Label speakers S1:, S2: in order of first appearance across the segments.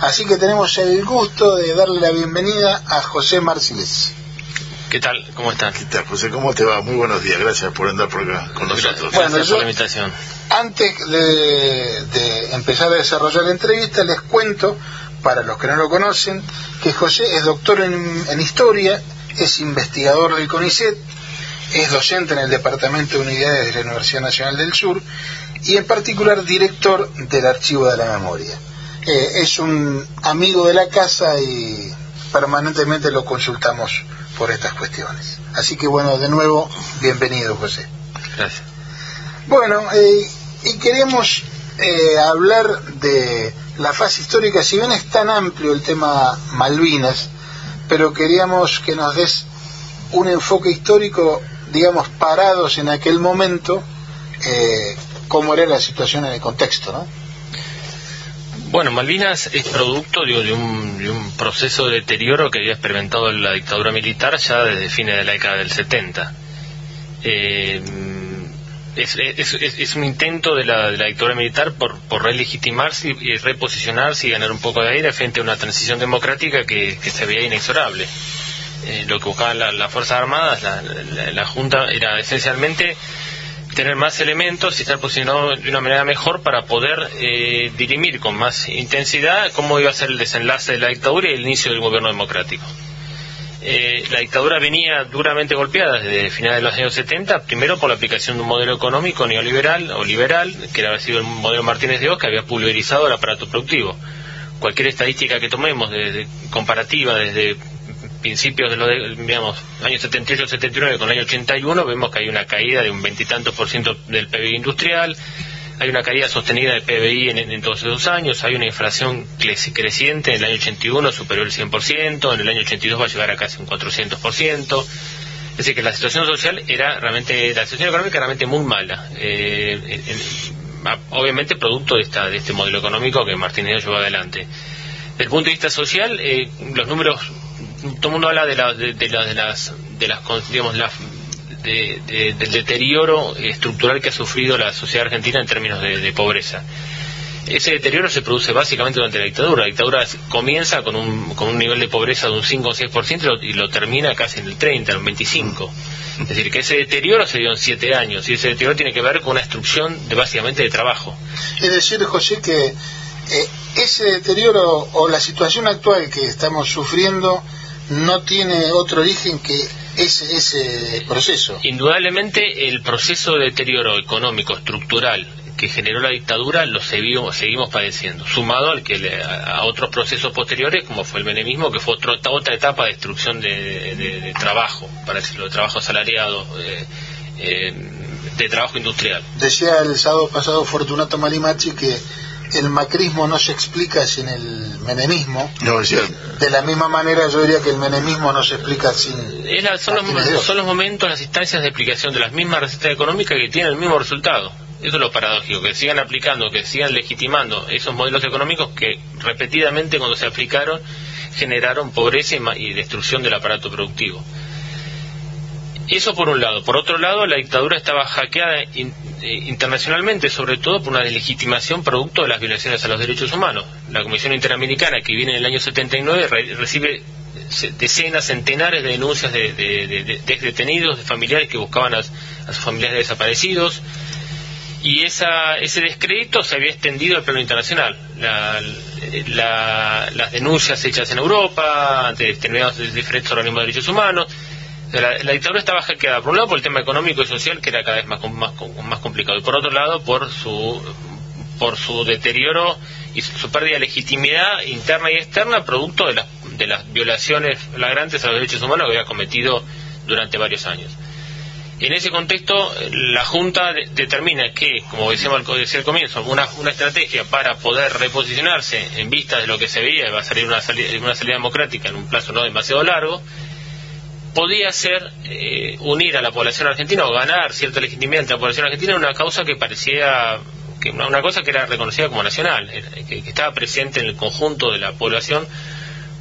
S1: Así que tenemos el gusto de darle la bienvenida a José Marciles.
S2: ¿Qué tal? ¿Cómo estás?
S3: ¿Qué tal, José? ¿Cómo te va? Muy buenos días. Gracias por andar por acá con nosotros.
S2: Bueno, Gracias por la invitación.
S1: Antes de, empezar a desarrollar la entrevista, les cuento, para los que no lo conocen, que José es doctor en, Historia, es investigador del CONICET, es docente en el Departamento de Unidades de la Universidad Nacional del Sur y en particular director del Archivo de la Memoria. Eh, es un amigo de la casa y permanentemente lo consultamos por estas cuestiones. Así que bueno, de nuevo, bienvenido José.
S2: Gracias.
S1: Bueno, eh, y queríamos eh, hablar de la fase histórica, si bien es tan amplio el tema Malvinas, pero queríamos que nos des un enfoque histórico, digamos, parados en aquel momento, eh, cómo era la situación en el contexto, ¿no?
S2: Bueno, Malvinas es producto de un, proceso de deterioro que había experimentado la dictadura militar ya desde fines de la década del 70. Eh, es, un intento de la, dictadura militar por, por relegitimarse y, reposicionarse y ganar un poco de aire frente a una transición democrática que, se veía inexorable. Eh, lo que buscaban las Fuerzas Armadas, la Junta, era esencialmente tener más elementos y estar posicionado de una manera mejor para poder eh, dirimir con más intensidad cómo iba a ser el desenlace de la dictadura y el inicio del gobierno democrático. Eh, la dictadura venía duramente golpeada desde finales de los años 70, primero por la aplicación de un modelo económico neoliberal o liberal, que había sido el modelo Martínez de Oz, que había pulverizado el aparato productivo. Cualquier estadística que tomemos de comparativa desde principios de los, digamos, años 78, 79 con el año 81, vemos que hay una caída de un veintitantos por ciento del PBI industrial, hay una caída sostenida del PBI en, todos esos años, hay una inflación creciente, en el año 81 superior el 100%, en el año 82 va a llegar a casi un 400%, es decir, que la situación social era realmente, la situación económica era realmente muy mala. Eh, obviamente producto de, esta, de este modelo económico que Martínez llevó adelante. Desde el punto de vista social, eh, los números todo el mundo habla de, la, de, las, de las, digamos, del deterioro estructural que ha sufrido la sociedad argentina en términos de, pobreza. Ese deterioro se produce básicamente durante la dictadura. La dictadura comienza con un, con un nivel de pobreza de un 5 o 6% y lo termina casi en el 30, en el 25. Es decir, que ese deterioro se dio en 7 años y ese deterioro tiene que ver con una destrucción de básicamente de trabajo.
S1: Es decir, José, que eh, ese deterioro o la situación actual que estamos sufriendo no tiene otro origen que ese, ese proceso.
S2: Indudablemente el proceso de deterioro económico, estructural que generó la dictadura lo seguimos, seguimos padeciendo, sumado al que a otros procesos posteriores como fue el menemismo, que fue otra etapa de destrucción de, trabajo, para decirlo, de trabajo asalariado, eh, eh, de trabajo industrial.
S1: Decía el sábado pasado Fortunato Malimachi que el macrismo no se explica sin el menemismo.
S3: No, es
S1: De la misma manera yo diría que el menemismo no se explica sin...
S2: son, los, son los momentos, las instancias de explicación de las mismas recetas económicas que tienen el mismo resultado. Eso es lo paradójico, que sigan aplicando, que sigan legitimando esos modelos económicos que repetidamente cuando se aplicaron generaron pobreza y destrucción del aparato productivo. Eso por un lado. Por otro lado, la dictadura estaba hackeada eh, internacionalmente, sobre todo por una deslegitimación producto de las violaciones a los derechos humanos. La Comisión Interamericana, que viene en el año 79, recibe decenas, centenares de denuncias de, detenidos, de familiares que buscaban a, sus familiares desaparecidos. Y esa, ese descrédito se había extendido al plano internacional. las denuncias hechas en Europa, ante determinados diferentes organismos de derechos humanos, la, dictadura estaba hackeada, por un lado por el tema económico y social, que era cada vez más, más, más complicado, y por otro lado por su, por su deterioro y su, pérdida de legitimidad interna y externa, producto de las, de las violaciones flagrantes a los derechos humanos que había cometido durante varios años. En ese contexto, la Junta determina que, como decíamos al comienzo, una, una estrategia para poder reposicionarse en vista de lo que se veía, va a salir una salida, una salida democrática en un plazo no demasiado largo, podía ser eh, unir a la población argentina o ganar cierta legitimidad entre la población argentina en una causa que parecía que una, cosa que era reconocida como nacional, eh, que, estaba presente en el conjunto de la población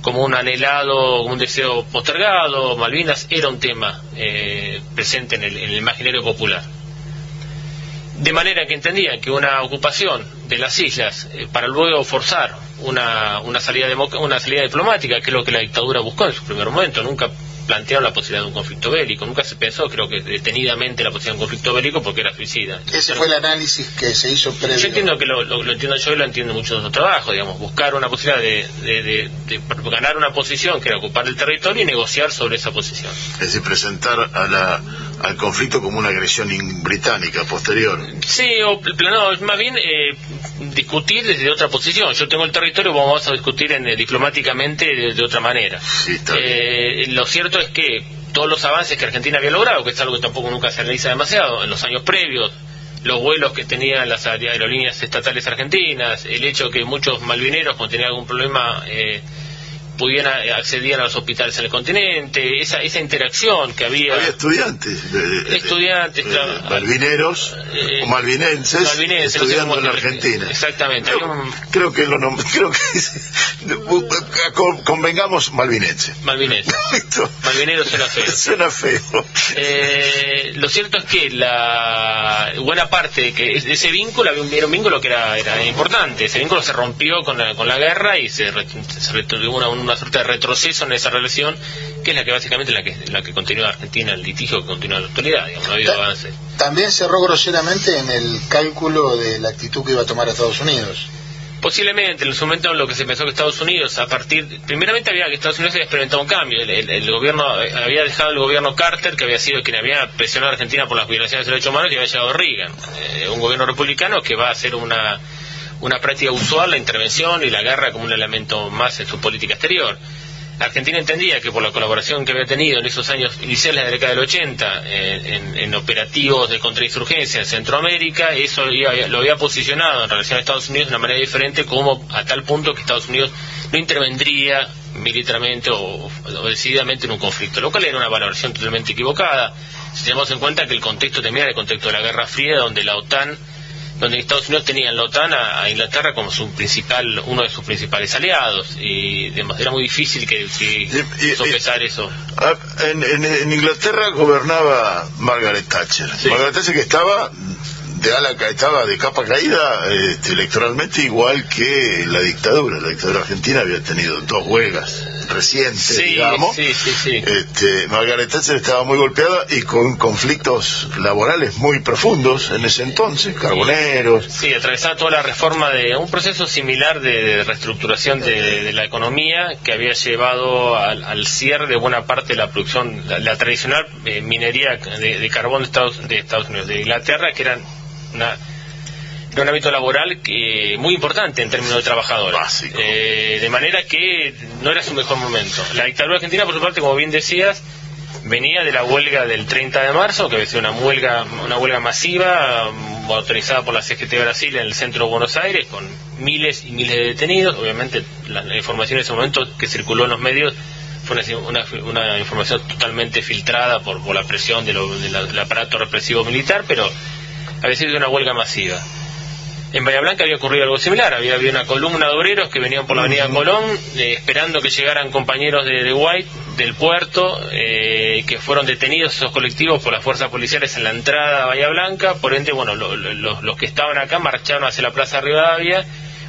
S2: como un anhelado, un deseo postergado, Malvinas era un tema eh, presente en el, en el imaginario popular. De manera que entendían que una ocupación de las islas eh, para luego forzar una, una, salida una salida diplomática, que es lo que la dictadura buscó en su primer momento. Nunca plantearon la posibilidad de un conflicto bélico. Nunca se pensó, creo que detenidamente, la posibilidad de un conflicto bélico porque era suicida.
S1: Ese fue el análisis que se hizo previo.
S2: Yo entiendo que lo, entiendo yo y lo entiendo mucho de otro trabajo, digamos, buscar una posibilidad de, ganar una posición que era ocupar el territorio y negociar sobre esa posición.
S3: Es decir, presentar a la, al conflicto como una agresión británica posterior.
S2: Sí, o no, más bien eh, discutir desde otra posición. Yo tengo el territorio, vamos a discutir en, eh, diplomáticamente de, otra manera. Eh, lo cierto es que todos los avances que Argentina había logrado, que es algo que tampoco nunca se analiza demasiado, en los años previos, los vuelos que tenían las aerolíneas estatales argentinas, el hecho que muchos malvineros cuando tenían algún problema eh, pudieran eh, acceder a los hospitales en el continente, esa, esa interacción que había.
S3: Había estudiantes.
S2: De, estudiantes,
S3: Malvineros eh, o malvinenses, estudiando en Argentina.
S2: Exactamente.
S3: Creo, que lo creo que convengamos malvinense.
S2: Malvinense. Malvinero suena feo.
S3: Suena feo.
S2: Eh, lo cierto es que la buena parte de que ese vínculo había un, vínculo que era, era importante. Ese vínculo se rompió con la, con la guerra y se, se una, una una suerte de retroceso en esa relación, que es la que básicamente la que, la que continúa Argentina, el litigio que continúa en la actualidad, digamos, no ha habido avance.
S1: También cerró groseramente en el cálculo de la actitud que iba a tomar Estados Unidos.
S2: Posiblemente, en su momento lo que se pensó que Estados Unidos, a partir, primeramente había que Estados Unidos había experimentado un cambio, el, gobierno había dejado el gobierno Carter, que había sido quien había presionado a Argentina por las violaciones de derechos humanos, y había llegado Reagan, eh, un gobierno republicano que va a ser una una práctica usual la intervención y la guerra como un elemento más en su política exterior. Argentina entendía que por la colaboración que había tenido en esos años iniciales de la década del 80 en, operativos de contrainsurgencia en Centroamérica, eso lo había posicionado en relación a Estados Unidos de una manera diferente, como a tal punto que Estados Unidos no intervendría militarmente o, decididamente en un conflicto, lo cual era una valoración totalmente equivocada. Si tenemos en cuenta que el contexto también era el contexto de la Guerra Fría, donde la OTAN donde Estados Unidos tenía en la OTAN a, Inglaterra como su principal, uno de sus principales aliados, y era muy difícil que, sopesar eso.
S3: Ah, en, Inglaterra gobernaba Margaret Thatcher. Margaret Thatcher que estaba de ala estaba de capa caída este, electoralmente igual que la dictadura. La dictadura argentina había tenido dos huelgas recientes, digamos. Este, Margaret Thatcher estaba muy golpeada y con conflictos laborales muy profundos en ese entonces, carboneros.
S2: Sí, atravesaba toda la reforma de un proceso similar de, reestructuración de, la economía que había llevado al, cierre de buena parte de la producción, la, tradicional eh, minería de, carbón de Estados, de Estados Unidos, de Inglaterra, que eran una, un ámbito laboral que, muy importante en términos de trabajadores. Eh, de manera que no era su mejor momento. La dictadura argentina, por su parte, como bien decías, venía de la huelga del 30 de marzo, que había sido una huelga, una huelga masiva autorizada por la CGT Brasil en el centro de Buenos Aires, con miles y miles de detenidos. Obviamente, la, información en ese momento que circuló en los medios fue una, una, información totalmente filtrada por, por la presión de del aparato represivo militar, pero había sido una huelga masiva. En Bahía Blanca había ocurrido algo similar, había habido una columna de obreros que venían por la avenida Colón eh, esperando que llegaran compañeros de, White del puerto, eh, que fueron detenidos esos colectivos por las fuerzas policiales en la entrada a Bahía Blanca, por ende, bueno, los que estaban acá marcharon hacia la Plaza Rivadavia,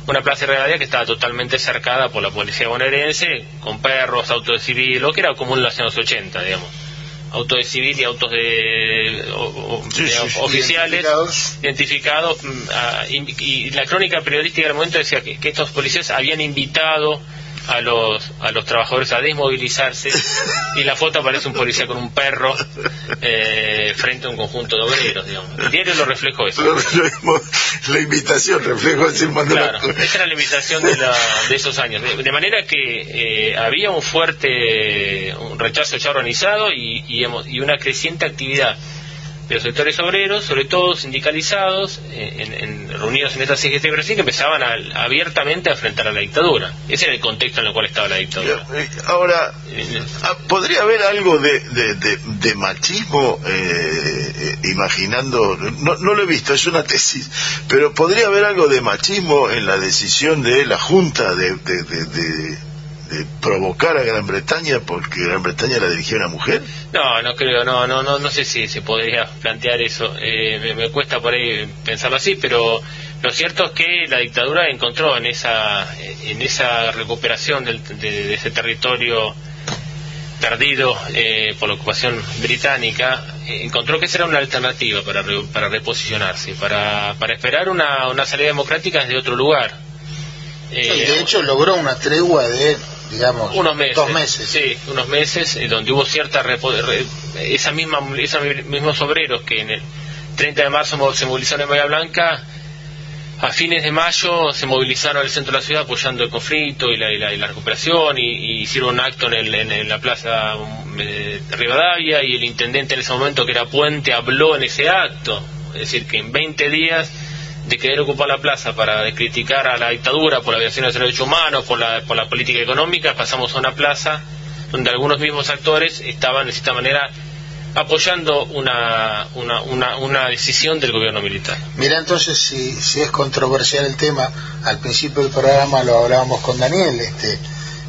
S2: una plaza de Rivadavia que estaba totalmente cercada por la policía bonaerense, con perros, autos de civil, lo que era común en los años 80, digamos autos de civil y autos de, oficiales identificados, mm, y, la crónica periodística del momento decía que, estos policías habían invitado a los a los trabajadores a desmovilizarse y la foto aparece un policía con un perro eh, frente a un conjunto de obreros digamos. el diario lo reflejó eso.
S3: La invitación reflejó ese
S2: claro, esa era la invitación de, de esos años. De, manera que eh, había un fuerte un rechazo ya organizado y, y, y una creciente actividad de los sectores obreros, sobre todo sindicalizados, eh, en, reunidos en esta CGT Brasil, que empezaban abiertamente a enfrentar a la dictadura. Ese era el contexto en el cual estaba la dictadura.
S3: Eh, ahora, eh, ah, ¿podría haber algo de, de, machismo, imaginando, no, no lo he visto, es una tesis, pero ¿podría haber algo de machismo en la decisión de la Junta de provocar a Gran Bretaña porque Gran Bretaña la dirigía una mujer?
S2: No, no creo, no, no, no, no sé si se podría plantear eso. Eh, me, cuesta por ahí pensarlo así, pero lo cierto es que la dictadura encontró en esa, en esa recuperación de, ese territorio perdido eh, por la ocupación británica, encontró que esa era una alternativa para, para reposicionarse, para, para esperar una, una salida democrática desde otro lugar.
S1: Eh, de hecho logró una tregua de, digamos,
S2: unos meses,
S1: dos meses.
S2: Sí, unos meses, donde hubo cierta... esa misma, esos mismos obreros que en el 30 de marzo se movilizaron en Bahía Blanca a fines de mayo se movilizaron al centro de la ciudad apoyando el conflicto y la, la, recuperación y, hicieron un acto en, la plaza eh, de Rivadavia y el intendente en ese momento que era Puente habló en ese acto. Es decir, que en 20 días de querer ocupar la plaza para criticar a la dictadura por la violación de los derechos humanos, por la, por la política económica, pasamos a una plaza donde algunos mismos actores estaban de cierta manera apoyando una, una, una, una, decisión del gobierno militar.
S1: Mira, entonces, si, si es controversial el tema, al principio del programa lo hablábamos con Daniel, este,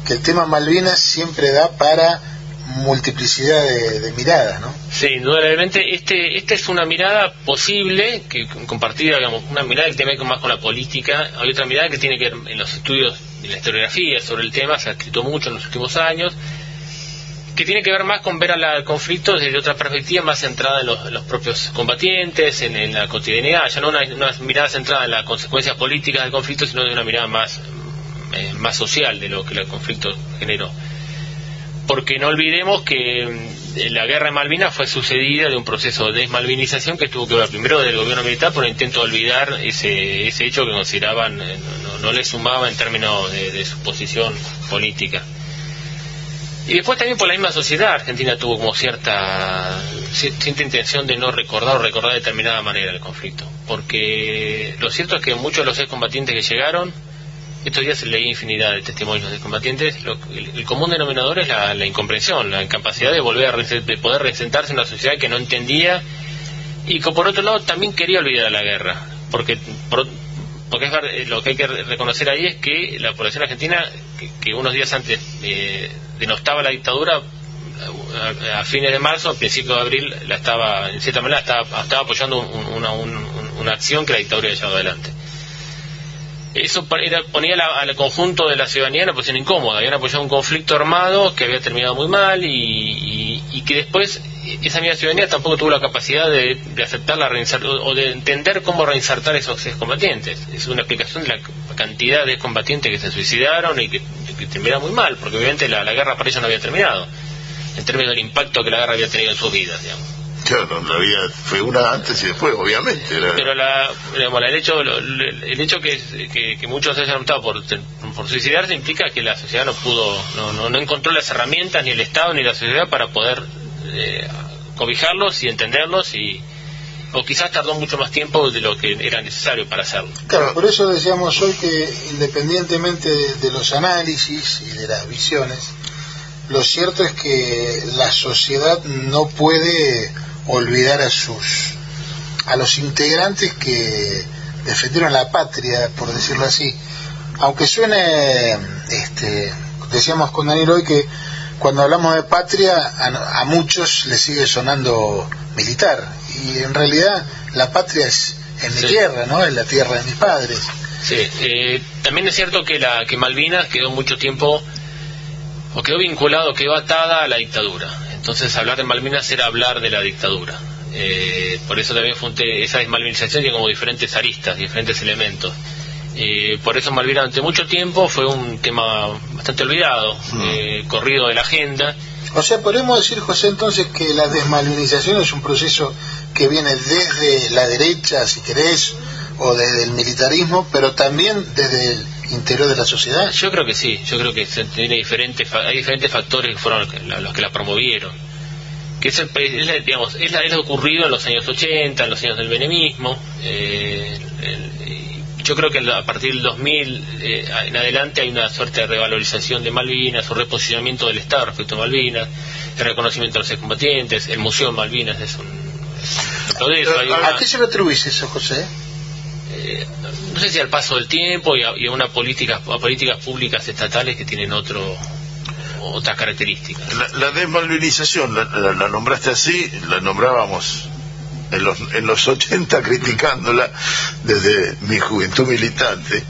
S1: que el tema Malvinas siempre da para multiplicidad de, miradas, ¿no?
S2: Sí, indudablemente, este, esta es una mirada posible, que compartida, digamos, una mirada que tiene más con la política, hay otra mirada que tiene que ver en los estudios de la historiografía sobre el tema, se ha escrito mucho en los últimos años, que tiene que ver más con ver al conflicto desde otra perspectiva más centrada en los, propios combatientes, en, la cotidianidad, ya no una, mirada centrada en las consecuencias políticas del conflicto, sino de una mirada más, eh, más social de lo que el conflicto generó. Porque no olvidemos que mm, la guerra de Malvinas fue sucedida de un proceso de desmalvinización que tuvo que ver primero del gobierno militar por el intento de olvidar ese, ese hecho que consideraban eh, no, le sumaba en términos de su posición política. Y después también por la misma sociedad, Argentina tuvo como cierta, cierta intención de no recordar o recordar de determinada manera el conflicto. Porque lo cierto es que muchos de los excombatientes que llegaron, estos días leí infinidad de testimonios de combatientes, el, común denominador es la, incomprensión, la incapacidad de volver a de poder resentarse en una sociedad que no entendía y que por otro lado también quería olvidar la guerra. Porque porque es, lo que hay que reconocer ahí es que la población argentina, que, unos días antes eh, denostaba la dictadura, a, fines de marzo, a principios de abril, la estaba, en cierta manera, estaba, estaba apoyando una, acción que la dictadura había llevado adelante. Eso ponía al conjunto de la ciudadanía en una posición incómoda. Habían apoyado un conflicto armado que había terminado muy mal y, y que después esa misma ciudadanía tampoco tuvo la capacidad de, aceptar la o de entender cómo reinsertar esos combatientes. Es una explicación de la cantidad de combatientes que se suicidaron y que, terminaron muy mal, porque obviamente la, guerra para ellos no había terminado, en términos del impacto que la guerra había tenido en sus vidas, digamos.
S3: Claro, en realidad fue una antes y después, obviamente.
S2: Pero la, el hecho, el hecho que, que, muchos hayan optado por, por suicidarse implica que la sociedad no pudo, no, no, no encontró las herramientas, ni el Estado, ni la sociedad para poder eh, cobijarlos y entenderlos y o quizás tardó mucho más tiempo de lo que era necesario para hacerlo.
S1: Claro, por eso decíamos hoy que independientemente de, los análisis y de las visiones, lo cierto es que la sociedad no puede olvidar a sus a los integrantes que defendieron la patria, por decirlo así. Aunque suene, este, decíamos con Daniel hoy que cuando hablamos de patria, a, muchos les sigue sonando militar. Y en realidad la patria es en mi tierra, ¿no? Es la tierra de mis padres.
S2: Sí, eh, también es cierto que, la, que Malvinas quedó mucho tiempo, o quedó vinculado, quedó atada a la dictadura. Entonces hablar de Malvinas era hablar de la dictadura. Eh, por eso también fue esa desmalvinización tiene como diferentes aristas, diferentes elementos. Eh, por eso Malvinas durante mucho tiempo fue un tema bastante olvidado, mm. eh, corrido de la agenda.
S1: O sea, podemos decir, José, entonces que la desmalvinización es un proceso que viene desde la derecha, si querés, o desde el militarismo, pero también desde el interior de la sociedad.
S2: Yo creo que sí, yo creo que tiene diferentes, hay diferentes factores que fueron los que la promovieron. Que es, digamos, es, lo ocurrido en los años 80, en los años del benemismo, eh, yo creo que a partir del 2000 eh, en adelante hay una suerte de revalorización de Malvinas, o reposicionamiento del Estado respecto a Malvinas, el reconocimiento de los combatientes, el Museo de Malvinas es un...
S1: ¿A qué se lo atribuís eso, José?
S2: Eh, no sé si al paso del tiempo y a, y a una política, a políticas públicas estatales que tienen otro otras características.
S3: La, la desmalvinización, la, la- la nombraste así, la nombrábamos en los, en los 80 criticándola desde mi juventud militante.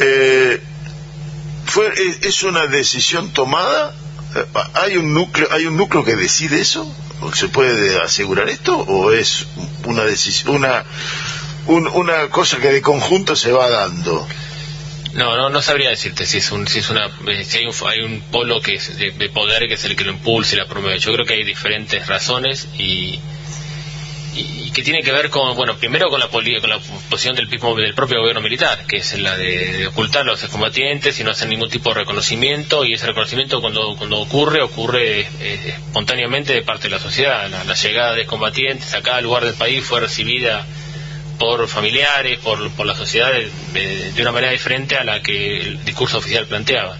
S3: Eh, fue, es, es una decisión tomada? Eh, ¿Hay un núcleo, hay un núcleo que decide eso? ¿O ¿Se puede asegurar esto? ¿O es una decisión, una, un- una cosa que de conjunto se va dando?
S2: No, no, no sabría decirte si es un, si es una, eh, si hay un, hay un polo que es de, de poder que es el que lo impulsa y la promueve. Yo creo que hay diferentes razones y, y, que tiene que ver con, bueno, primero con la, poli- con la posición del, del propio gobierno militar, que es la de, ocultar a los excombatientes y no hacer ningún tipo de reconocimiento y ese reconocimiento cuando, cuando ocurre, ocurre eh, espontáneamente de parte de la sociedad. La, la llegada de combatientes a cada lugar del país fue recibida por familiares, por, por la sociedad de, de- de una manera diferente a la que el discurso oficial planteaba.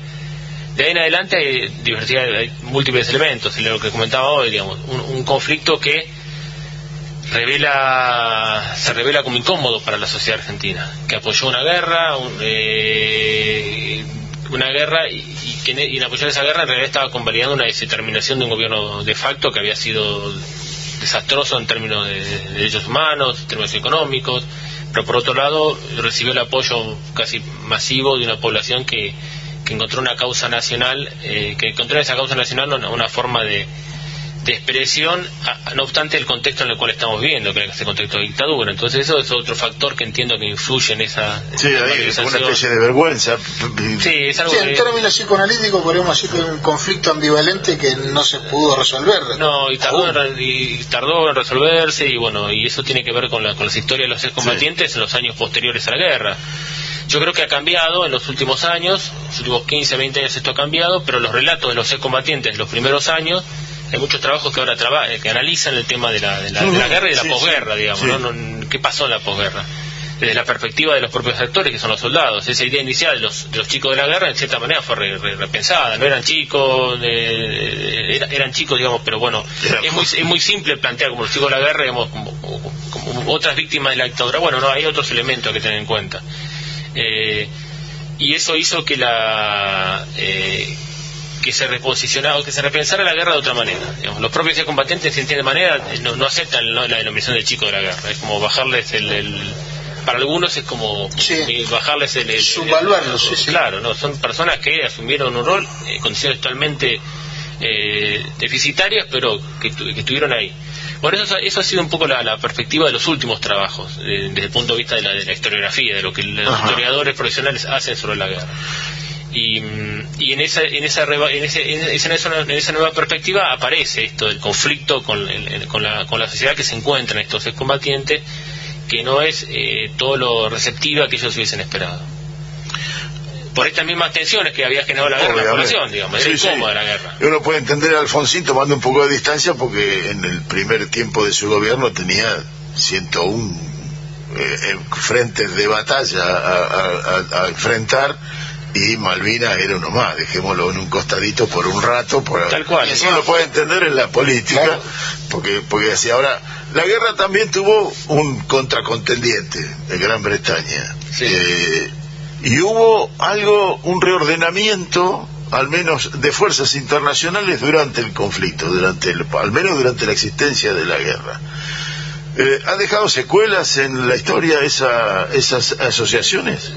S2: De ahí en adelante hay diversidad, hay múltiples elementos, lo que comentaba hoy, digamos, un, conflicto que revela, se revela como incómodo para la sociedad argentina, que apoyó una guerra, un- eh, una guerra y, y que en apoyar esa guerra en realidad estaba convalidando una determinación de un gobierno de facto que había sido desastroso en términos de, de derechos humanos, en términos económicos, pero por otro lado recibió el apoyo casi masivo de una población que, que encontró una causa nacional, eh, que encontró en esa causa nacional una, una forma de, de expresión, a- no obstante el contexto en el cual estamos viviendo, que es ese contexto de dictadura. Entonces eso es otro factor que entiendo que influye en esa
S3: Sí, ahí es una especie de vergüenza.
S2: Sí, es algo
S1: Sí,
S2: que...
S1: en términos psicoanalíticos podríamos decir que hay un conflicto ambivalente que no se pudo resolver.
S2: No, y tardó, en, re- y tardó en resolverse y bueno, y eso tiene que ver con, la, con las historias de los excombatientes en los años posteriores a la guerra. Yo creo que ha cambiado en los últimos años, los últimos 15, 20 años esto ha cambiado, pero los relatos de los excombatientes de los primeros años, hay muchos trabajos que ahora traba- eh, que analizan el tema de la, de la, de la guerra y de la
S3: sí,
S2: posguerra,
S3: sí,
S2: digamos,
S3: sí.
S2: ¿no? No, ¿Qué pasó en la posguerra? Desde la perspectiva de los propios actores, que son los soldados. Esa idea inicial de los, de los chicos de la guerra, en cierta manera, fue re- re- repensada. No eran chicos, eh, era- eran chicos, digamos, pero bueno,
S3: Era-
S2: es muy, es muy simple plantear como los chicos de la guerra, digamos, como, como- como otras víctimas de la dictadura. Bueno, no, hay otros elementos que tener en cuenta. Eh, y eso hizo que la eh, que se reposicionara o que se repensara la guerra de otra manera. Digamos, los propios combatientes, en cierta manera, eh, no, no aceptan la denominación del chico de la guerra. Es como bajarles el... el- para algunos es como
S1: Sí.
S2: eh, bajarles el... el-
S1: Subvaluarlos, sí, sí.
S2: Claro, no son personas que asumieron un rol en condiciones totalmente eh, deficitarias, pero que, tu- que estuvieron ahí. Por eso eso ha sido un poco la, la perspectiva de los últimos trabajos, eh, desde el punto de vista de la, de la historiografía, de lo que los
S3: Ajá.
S2: historiadores profesionales hacen sobre la guerra. Y, y en esa en esa, reba- en, ese- en esa, en esa nueva perspectiva aparece esto del conflicto con, el- con, la, con la sociedad que se encuentra en estos excombatientes, que no es eh, todo lo receptiva que ellos hubiesen esperado. Por estas mismas tensiones que había generado la guerra en la
S3: Obviamente.
S2: población, digamos,
S3: Sí, sí.
S2: la guerra.
S3: Uno puede entender a Alfonsín tomando un poco de distancia porque en el primer tiempo de su gobierno tenía 101 eh, eh, frentes de batalla a, a- a- a enfrentar y Malvinas era uno más, dejémoslo en un costadito por un rato. Por,
S2: Tal cual.
S3: Y eso lo puede entender en la política,
S1: Claro.
S3: porque, porque así ahora, la guerra también tuvo un contracontendiente de Gran Bretaña.
S2: Sí.
S3: Eh, y hubo algo, un reordenamiento, al menos de fuerzas internacionales durante el conflicto, durante el, al menos durante la existencia de la guerra. Eh, ¿Ha dejado secuelas en la historia esa, esas asociaciones?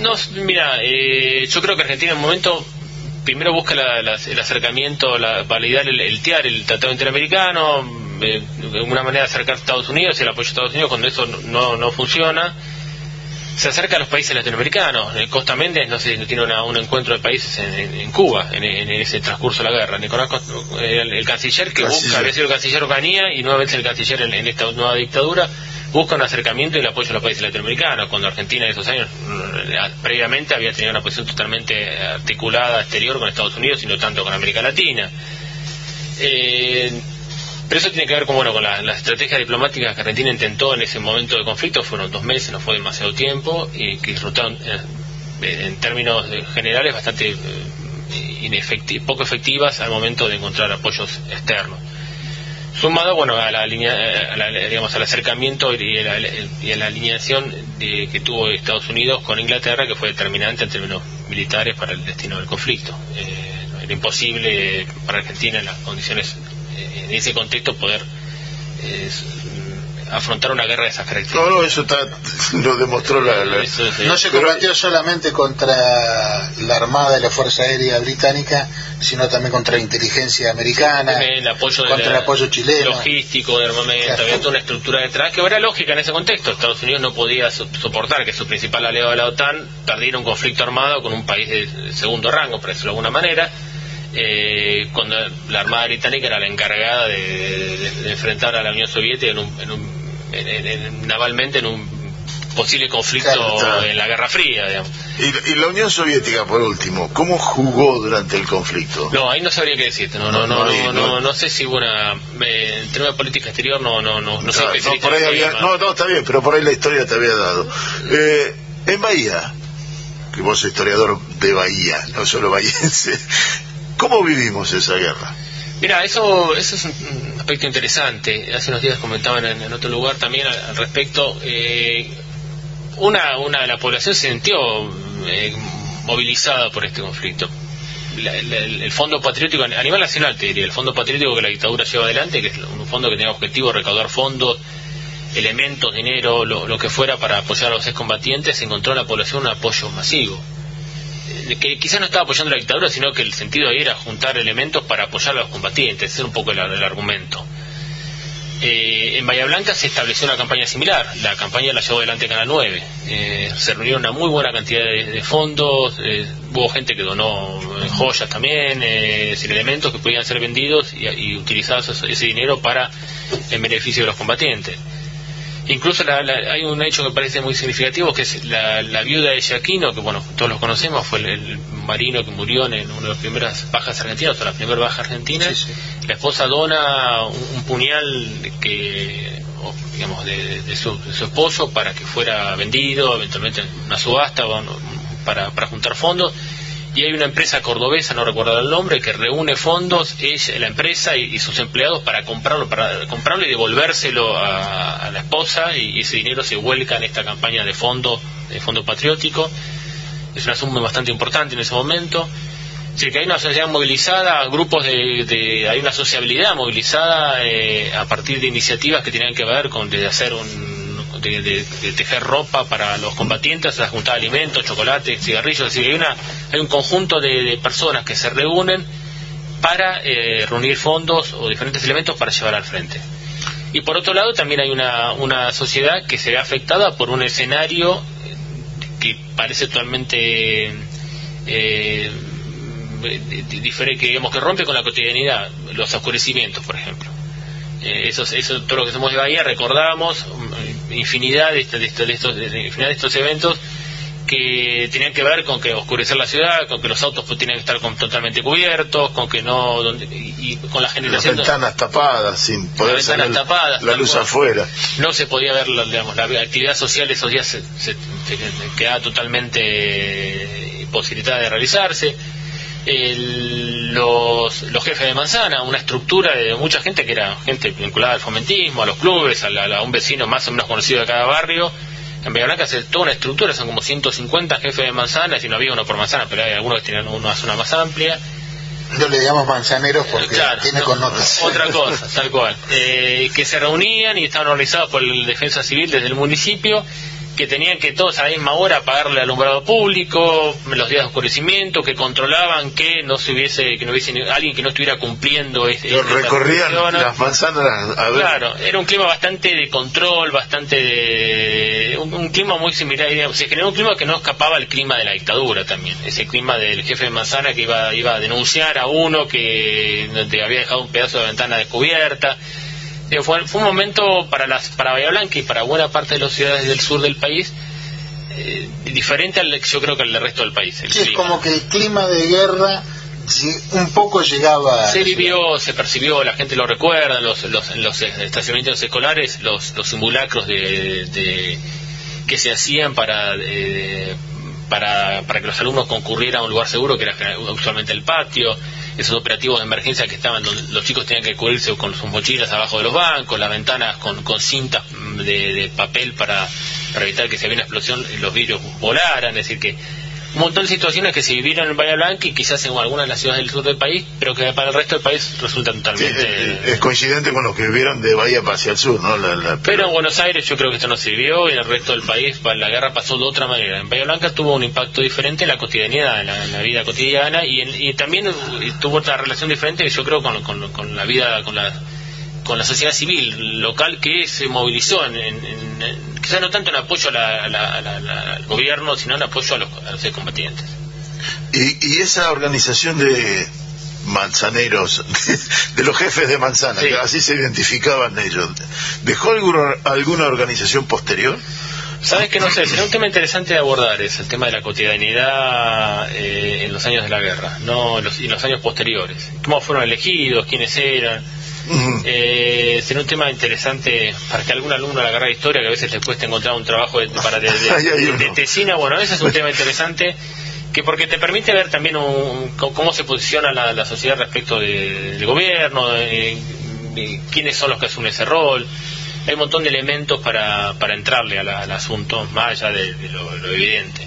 S2: No, mira, eh, yo creo que Argentina en un momento primero busca la- el acercamiento, la, validar el, el TIAR, el Tratado Interamericano, eh, de alguna manera acercar a Estados Unidos, el apoyo a Estados Unidos, cuando eso no, no funciona, se acerca a los países latinoamericanos. Eh, Costa Méndez, no sé, tiene una- un encuentro de países en, en- en Cuba, en, en ese transcurso de la guerra. Nicolás, Costa- eh, el, el canciller que
S3: Canciller.
S2: busca, había sido el canciller Ocanía y nuevamente el canciller en, esta nueva dictadura, busca un acercamiento y el apoyo a los países latinoamericanos, cuando Argentina en esos años mm, previamente había tenido una posición totalmente articulada exterior con Estados Unidos y no tanto con América Latina. Eh, pero eso tiene que ver con, bueno, con la- las estrategias diplomáticas que Argentina intentó en ese momento de conflicto, fueron dos meses, no fue demasiado tiempo, y que resultaron eh, en términos eh, generales bastante eh, poco efectivas al momento de encontrar apoyos externos. Sumado, bueno, a la línea, digamos, al acercamiento y, a la alineación que tuvo Estados Unidos con Inglaterra, que fue determinante en términos militares para el destino del conflicto. Eh, era imposible para Argentina en las condiciones, eh, en ese contexto, poder eh, afrontar una guerra de esas características.
S3: No, no, eso lo demostró la...
S1: no se combatió solamente contra la Armada y la Fuerza Aérea Británica, sino también contra la inteligencia americana,
S2: el apoyo
S1: contra el apoyo chileno.
S2: Logístico, de armamento, había toda una estructura detrás que era lógica en ese contexto. Estados Unidos no podía soportar que su principal aliado de la OTAN perdiera un conflicto armado con un país de segundo rango, por decirlo de alguna manera. Eh, cuando la Armada Británica era la encargada de, enfrentar a la Unión Soviética en un navalmente en un posible conflicto en la Guerra Fría, digamos.
S3: ¿Y, la Unión Soviética, por último, cómo jugó durante el conflicto?
S2: No, ahí no sabría qué decirte. No, no, no, no, no, sé si hubo una. en términos de política exterior, no, no, no, no, sé
S3: no, por ahí no, no, está bien, pero por ahí la historia te había dado. Eh, en Bahía, que vos historiador de Bahía, no solo bahiense, ¿cómo vivimos esa guerra?
S2: Mira, eso, eso es un aspecto interesante. Hace unos días comentaban en, otro lugar también al, respecto. Eh, una, una de la población se sintió eh, movilizada por este conflicto. el, Fondo Patriótico, a nivel nacional te diría, el Fondo Patriótico que la dictadura lleva adelante, que es un fondo que tenía objetivo recaudar fondos, elementos, dinero, lo, lo que fuera para apoyar a los excombatientes, encontró en la población un apoyo masivo que quizás no estaba apoyando la dictadura, sino que el sentido ahí era juntar elementos para apoyar a los combatientes, ese es un poco el, argumento. Eh, en Bahía Blanca se estableció una campaña similar, la campaña la llevó adelante Canal 9, eh, se reunieron una muy buena cantidad de, fondos, eh, hubo gente que donó joyas también, sin elementos que podían ser vendidos y, y utilizados ese dinero para en beneficio de los combatientes. Incluso hay un hecho que parece muy significativo, que es la, viuda de Giaquino, que bueno, todos los conocemos, fue el, marino que murió en una de las primeras bajas argentinas, o la primera baja argentina. La esposa dona un, puñal que digamos de, su, esposo para que fuera vendido, eventualmente en una subasta para, para juntar fondos y hay una empresa cordobesa, no recuerdo el nombre, que reúne fondos, ella, la empresa y, sus empleados para comprarlo, para comprarlo y devolvérselo a, la esposa y, ese dinero se vuelca en esta campaña de fondo, de fondo patriótico. Es una suma bastante importante en ese momento. Es que hay una sociedad movilizada, grupos de, hay una sociabilidad movilizada eh, a partir de iniciativas que tienen que ver con de hacer un de, tejer ropa para los combatientes, de juntar alimentos, chocolates, cigarrillos, es decir, hay, una, hay un conjunto de, personas que se reúnen para eh, reunir fondos o diferentes elementos para llevar al frente. Y por otro lado también hay una, una sociedad que se ve afectada por un escenario que parece totalmente eh, diferente, que digamos que rompe con la cotidianidad, los oscurecimientos, por ejemplo. Eh, eso, eso, todo lo que somos de Bahía recordamos infinidad de, de, estos, infinidad de estos eventos que tenían que ver con que oscurecer la ciudad, con que los autos pues, tenían que estar totalmente cubiertos, con que no y, con la generación
S3: las ventanas tapadas sin poder
S2: ventanas tapadas,
S3: la luz afuera.
S2: No se podía ver digamos, la actividad social de esos días se, quedaba totalmente imposibilitada de realizarse los, los jefes de manzana, una estructura de mucha gente que era gente vinculada al fomentismo, a los clubes, a, un vecino más o menos conocido de cada barrio. En Bahía Blanca se toda una estructura, son como 150 jefes de manzana, si no había uno por manzana, pero hay algunos que tienen una zona más amplia.
S1: Yo le llamo manzaneros porque tiene connotación.
S2: Otra cosa, tal cual. Eh, que se reunían y estaban organizados por el Defensa Civil desde el municipio que tenían que todos a la misma hora pagarle alumbrado público, los días de oscurecimiento, que controlaban que no se hubiese, que no hubiese alguien que no estuviera cumpliendo
S3: este, recorrían las manzanas a ver.
S2: Claro, era un clima bastante de control, bastante de un, clima muy similar, se generó un clima que no escapaba al clima de la dictadura también, ese clima del jefe de manzana que iba, iba a denunciar a uno que había dejado un pedazo de ventana descubierta fue, un momento para las para Bahía Blanca y para buena parte de las ciudades del sur del país eh, diferente al yo creo que al resto del país.
S1: sí, es como que el clima de guerra un poco llegaba
S2: se vivió se percibió la gente lo recuerda los los, los estacionamientos escolares los, los simulacros de, que se hacían para para, para que los alumnos concurrieran a un lugar seguro que era usualmente el patio esos operativos de emergencia que estaban donde los chicos tenían que cubrirse con sus mochilas abajo de los bancos, las ventanas con, con cintas de, papel para, para evitar que si había una explosión los vidrios volaran, es decir que un montón de situaciones que se vivieron en Bahía Blanca y quizás en algunas de las ciudades del sur del país, pero que para el resto del país resultan totalmente...
S3: es, coincidente con lo que vivieron de Bahía hacia el sur, ¿no?
S2: pero... en Buenos Aires yo creo que esto no sirvió y en el resto del país la guerra pasó de otra manera. En Bahía Blanca tuvo un impacto diferente en la cotidianidad, en la, vida cotidiana y, también tuvo otra relación diferente yo creo con, con la vida, con la con la sociedad civil local que se movilizó, en, quizás no tanto en apoyo al gobierno, sino en apoyo a los, combatientes.
S3: Y, esa organización de manzaneros, de los jefes de manzana, que así se identificaban ellos, ¿dejó alguna, alguna organización posterior?
S2: Sabes que no sé, sería un tema interesante de abordar, es el tema de la cotidianidad eh, en los años de la guerra, no los, y los años posteriores. ¿Cómo fueron elegidos? ¿Quiénes eran? Eh, será un tema interesante para que algún alumno le agarre historia, que a veces le cuesta encontrar un trabajo de, para de, tesina. Bueno, ese es un tema interesante que porque te permite ver también cómo se posiciona la, sociedad respecto del gobierno, quiénes son los que asumen ese rol. Hay un montón de elementos para, para entrarle al asunto, más allá de, lo, evidente.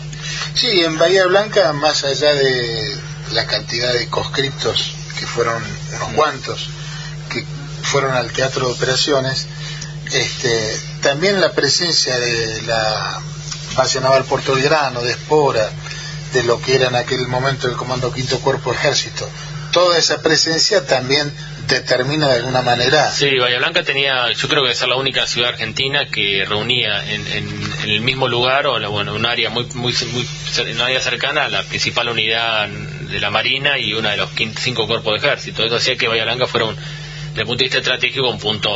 S1: Sí, en Bahía Blanca, más allá de la cantidad de conscriptos, que fueron unos cuantos, que fueron al teatro de operaciones, este, también la presencia de la base naval Puerto Grano, de Espora, de lo que era en aquel momento el Comando Quinto Cuerpo Ejército, toda esa presencia también determina de alguna manera.
S2: Sí, Bahía Blanca tenía, yo creo que es la única ciudad argentina que reunía en, el mismo lugar o bueno, un área muy, muy, muy, un área cercana a la principal unidad de la Marina y una de los cinco cuerpos de ejército. Eso hacía que Bahía Blanca fuera un desde el punto de vista estratégico un punto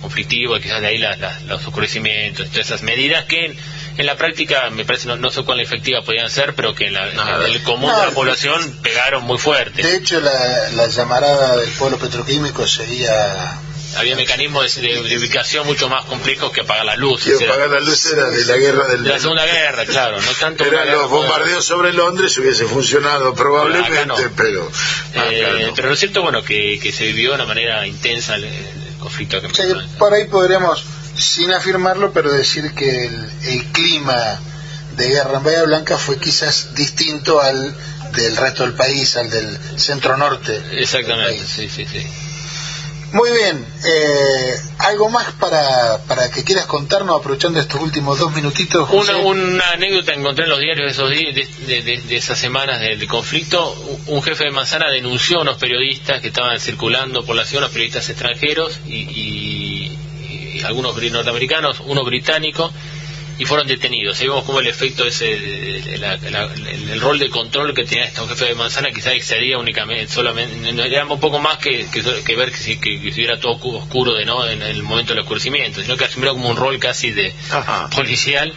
S2: conflictivo y quizás de ahí los oscurecimientos, todas esas medidas que en, la práctica me parece no, sé cuán efectivas podían ser, pero que en, el común de la población pegaron muy fuerte.
S1: De hecho, la, la llamarada del pueblo petroquímico seguía
S2: había mecanismos de, ubicación mucho más complejos que apagar la luz.
S3: Que apagar la luz era de la guerra del...
S2: De la Segunda Guerra, claro. No tanto
S3: Eran los bombardeos sobre Londres hubiese funcionado probablemente, pero...
S2: Eh, pero lo cierto, bueno, que, que, se vivió de una manera intensa el, conflicto. Que
S1: por ahí podríamos, sin afirmarlo, pero decir que el, clima de guerra en Bahía Blanca fue quizás distinto al del resto del país, al del centro norte.
S2: Exactamente, sí, sí, sí.
S1: Muy bien, eh, ¿algo más para, para que quieras contarnos aprovechando estos últimos dos minutitos?
S2: Una, una, anécdota encontré en los diarios de, esos días, de, esas semanas del conflicto. Un jefe de Manzana denunció a unos periodistas que estaban circulando por la ciudad, unos periodistas extranjeros y, y algunos norteamericanos, uno británico, y fueron detenidos. Ahí vemos como el efecto ese, el, rol de control que tenía este jefe de manzana quizás excedía únicamente, solamente, era un poco más que, que, ver que, que, estuviera todo oscuro de no en el momento del oscurecimiento, sino que asumió como un rol casi de policial.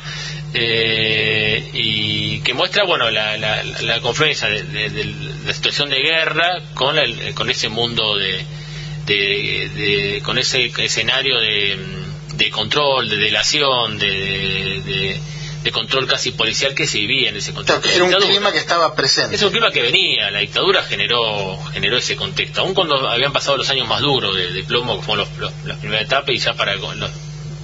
S2: Eh, y que muestra bueno la, la, la confluencia de, la situación de guerra con, con ese mundo de, de, con ese escenario de de control, de delación, de, de, control casi policial que se vivía en ese contexto.
S1: Era un clima que estaba presente.
S2: Es un clima que venía, la dictadura generó generó ese contexto, aun cuando habían pasado los años más duros de, plomo, como los, los, las primeras etapas, y ya para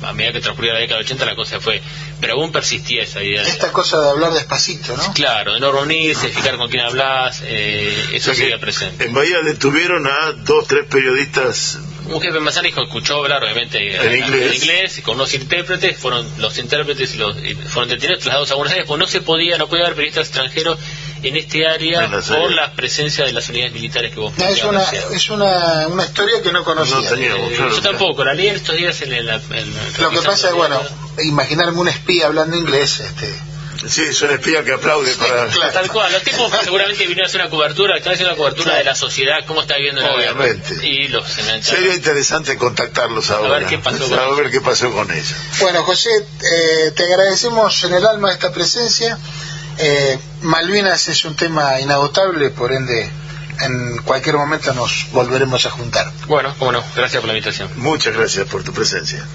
S2: a medida que transcurría la década de 80 la cosa fue pero aún persistía esa idea
S1: esta cosa de hablar despacito ¿no?
S2: claro de no reunirse fijar con quién hablas eh, eso sigue presente
S3: en Bahía detuvieron a dos tres periodistas
S2: un jefe masánico escuchó hablar obviamente
S3: en,
S2: inglés. y con unos intérpretes fueron los intérpretes y los fueron detenidos trasladados a Buenos Aires porque no se podía no podía haber periodistas extranjeros en este área por la presencia de las unidades militares que vos
S1: no, es una es una, una historia que no conocía.
S2: Eh, yo tampoco la leí en estos días en, la,
S1: lo que pasa es bueno imaginarme un espía hablando inglés este
S3: Sí, es un espía que aplaude para...
S2: Tal cual, los tipos seguramente vinieron a hacer una cobertura, están haciendo una cobertura de la sociedad, cómo está viviendo la
S3: Obviamente.
S2: Y los
S3: Sería interesante contactarlos ahora.
S2: A ver qué pasó con,
S3: a ver qué pasó con ellos.
S1: Bueno, José, eh, te agradecemos en el alma esta presencia. Eh, Malvinas es un tema inagotable, por ende en cualquier momento nos volveremos a juntar.
S2: Bueno, cómo no, gracias por la invitación.
S3: Muchas gracias por tu presencia.